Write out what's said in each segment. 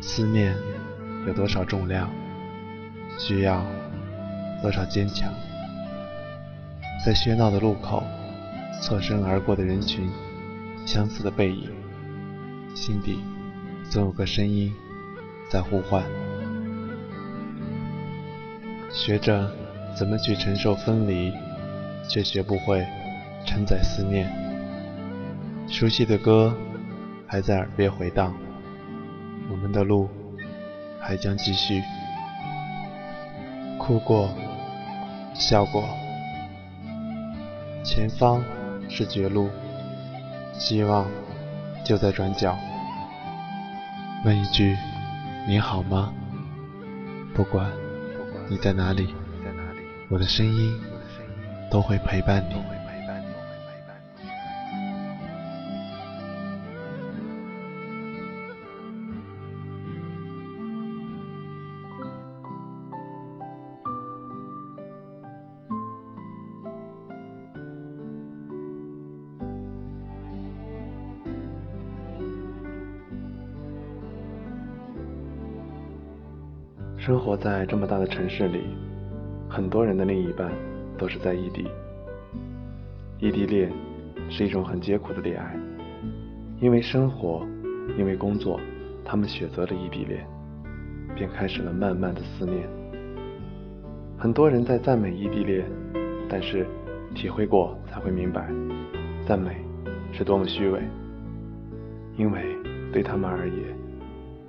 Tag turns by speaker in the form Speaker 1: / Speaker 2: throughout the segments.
Speaker 1: 思念有多少重量，需要多少坚强？在喧闹的路口，侧身而过的人群，相似的背影，心底总有个声音在呼唤。学着怎么去承受分离，却学不会承载思念。熟悉的歌还在耳边回荡，我们的路还将继续。哭过，笑过。前方是绝路，希望就在转角。问一句，你好吗？不管你在哪里，我的声音都会陪伴你。生活在这么大的城市里，很多人的另一半都是在异地。异地恋是一种很艰苦的恋爱，因为生活，因为工作，他们选择了异地恋，便开始了慢慢的思念。很多人在赞美异地恋，但是体会过才会明白，赞美是多么虚伪。因为对他们而言，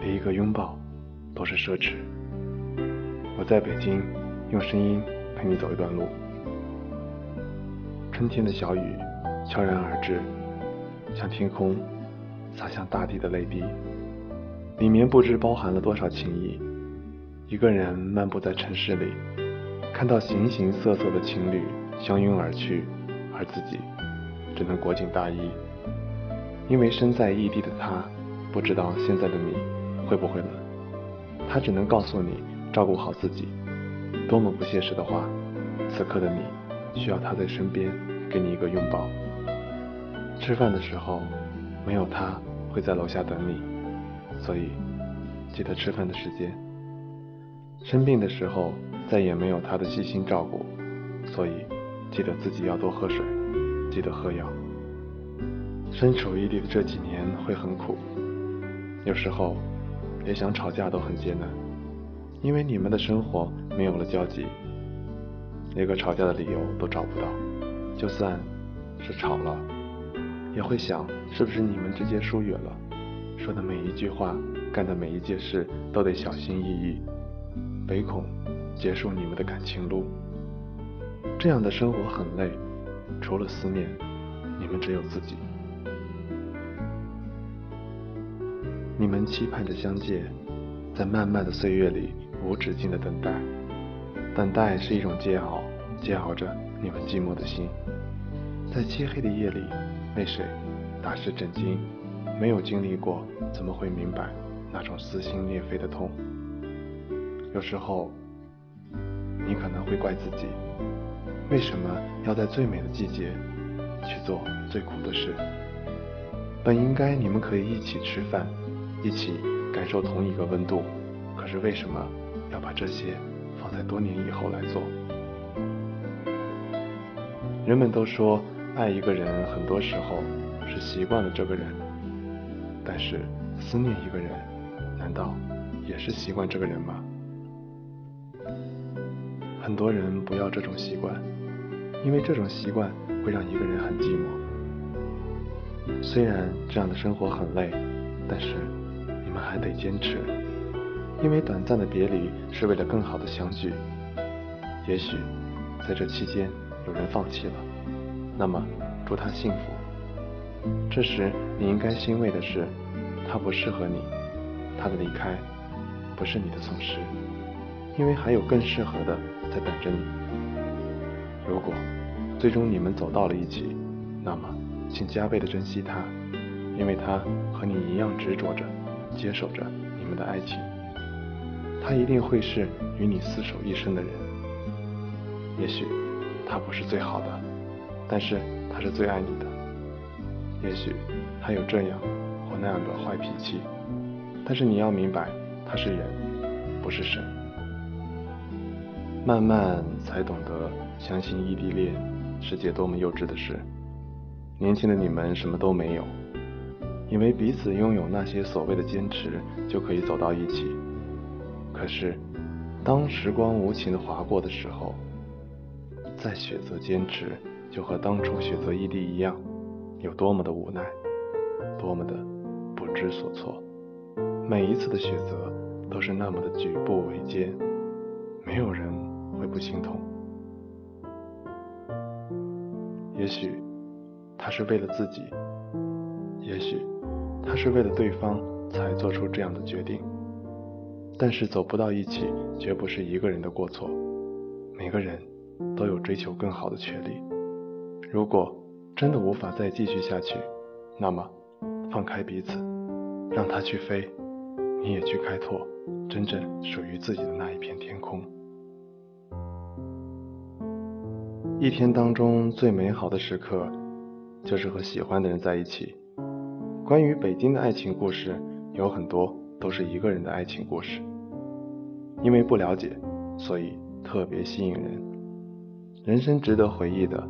Speaker 1: 连一个拥抱都是奢侈。我在北京，用声音陪你走一段路。春天的小雨悄然而至，像天空洒向大地的泪滴，里面不知包含了多少情谊。一个人漫步在城市里，看到形形色色的情侣相拥而去，而自己只能裹紧大衣，因为身在异地的他不知道现在的你会不会冷，他只能告诉你。照顾好自己，多么不现实的话！此刻的你需要他在身边，给你一个拥抱。吃饭的时候，没有他会在楼下等你，所以记得吃饭的时间。生病的时候，再也没有他的细心照顾，所以记得自己要多喝水，记得喝药。身处异地的这几年会很苦，有时候连想吵架都很艰难。因为你们的生活没有了交集，连个吵架的理由都找不到。就算是吵了，也会想是不是你们之间疏远了。说的每一句话，干的每一件事都得小心翼翼，唯恐结束你们的感情路。这样的生活很累，除了思念，你们只有自己。你们期盼着相见，在漫漫的岁月里。无止境的等待，等待是一种煎熬，煎熬着你们寂寞的心。在漆黑的夜里，泪水打湿枕巾，没有经历过，怎么会明白那种撕心裂肺的痛？有时候，你可能会怪自己，为什么要在最美的季节去做最苦的事？本应该你们可以一起吃饭，一起感受同一个温度，可是为什么？要把这些放在多年以后来做。人们都说，爱一个人很多时候是习惯了这个人，但是思念一个人，难道也是习惯这个人吗？很多人不要这种习惯，因为这种习惯会让一个人很寂寞。虽然这样的生活很累，但是你们还得坚持。因为短暂的别离是为了更好的相聚。也许在这期间有人放弃了，那么祝他幸福。这时你应该欣慰的是，他不适合你，他的离开不是你的损失，因为还有更适合的在等着你。如果最终你们走到了一起，那么请加倍的珍惜他，因为他和你一样执着着，接受着你们的爱情。他一定会是与你厮守一生的人。也许他不是最好的，但是他是最爱你的。也许他有这样或那样的坏脾气，但是你要明白，他是人，不是神。慢慢才懂得，相信异地恋是件多么幼稚的事。年轻的你们什么都没有，以为彼此拥有那些所谓的坚持就可以走到一起。可是，当时光无情的划过的时候，再选择坚持，就和当初选择异地一样，有多么的无奈，多么的不知所措。每一次的选择都是那么的举步维艰，没有人。会不心痛？也许他是为了自己，也许他是为了对方才做出这样的决定。但是走不到一起，绝不是一个人的过错。每个人都有追求更好的权利。如果真的无法再继续下去，那么放开彼此，让他去飞，你也去开拓真正属于自己的那一片天空。一天当中最美好的时刻，就是和喜欢的人在一起。关于北京的爱情故事，有很多都是一个人的爱情故事。因为不了解，所以特别吸引人。人生值得回忆的，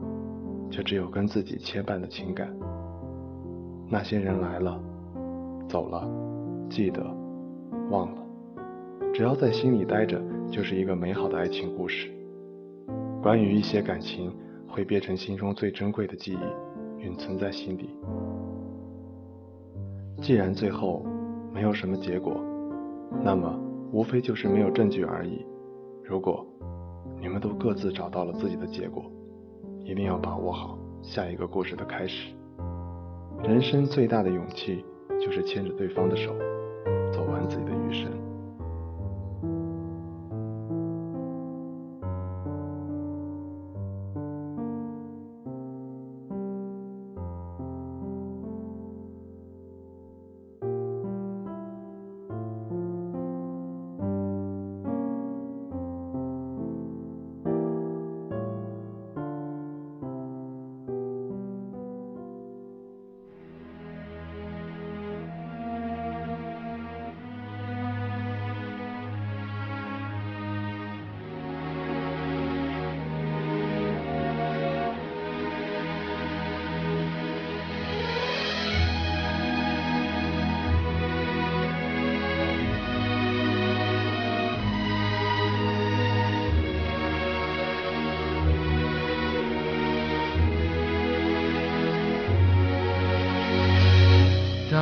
Speaker 1: 却只有跟自己牵绊的情感。那些人来了，走了，记得，忘了，只要在心里待着，就是一个美好的爱情故事。关于一些感情，会变成心中最珍贵的记忆，永存在心底。既然最后没有什么结果，那么无非就是没有证据而已。如果你们都各自找到了自己的结果，一定要把握好下一个故事的开始。人生最大的勇气，就是牵着对方的手，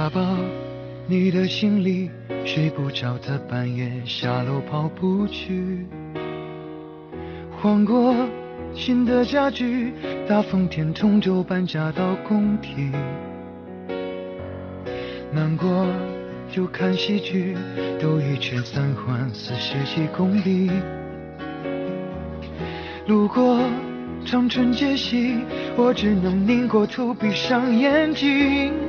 Speaker 2: 打包你的行李，睡不着的半夜下楼跑步去。换过新的家具，大风天同舟搬家到工体。难过就看喜剧，兜一圈三环四十几公里。路过长春街西，我只能拧过头闭上眼睛。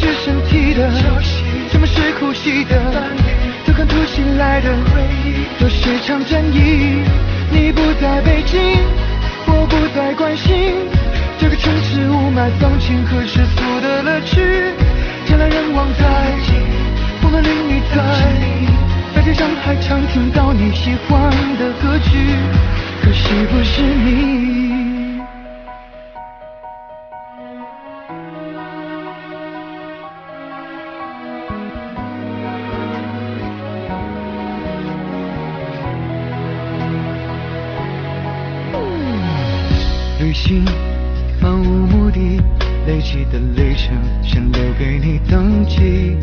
Speaker 2: 是身体的，什么是呼吸的？突然突袭来的回忆，都是场战役。你不在北京，我不再关心这个城市雾霾、脏情和世俗的乐趣。人来人往太近，风和淋雨在，在街上还常听到你喜欢的歌曲，可惜不是你。旅行漫无目的，累积的里程想留给你登记。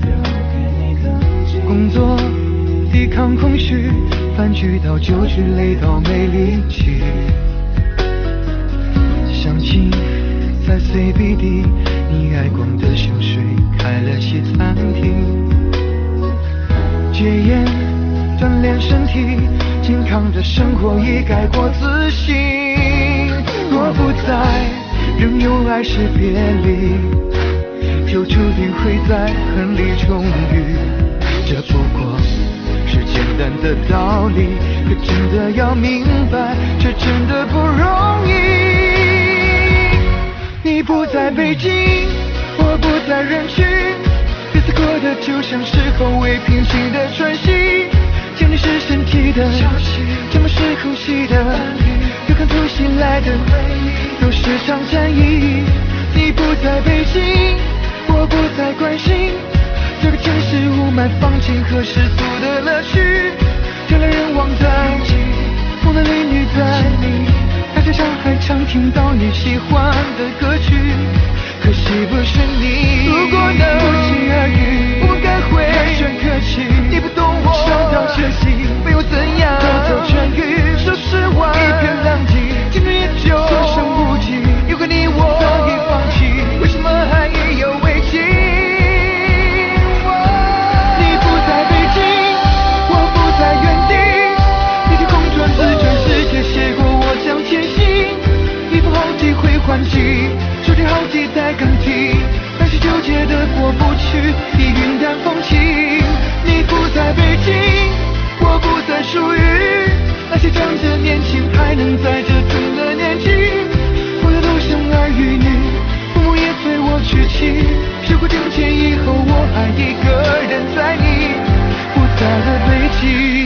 Speaker 2: 工作抵抗空虚，饭局到酒局累到没力气。相亲在 CBD，你爱逛的香水开了西餐厅。戒烟锻炼身体，健康的生活已改过自新。若不在，仍有爱是别离，就注定会在恨里重遇。这不过是简单的道理，可真的要明白，却真的不容易。你不在北京，我不在人群，日子过得就像是后未平息的喘息。想你是身体的消息，沉默是呼吸的看突袭来的回忆，都是场战役。你不在北京，我不再关心，这个城市雾霾、放晴和世俗的乐趣，人来人往在，风男美女在。在上海常听到你喜欢的歌曲，可惜不是你。如果能不期而遇，机，究天好几代更替，那些纠结的过不去，已云淡风轻。你不在北京，我不再属于那些仗着年轻还能在这拼的年纪。我的老生儿与女，父母也随我去妻。时过境迁以后，我还一个人在你不在的北京。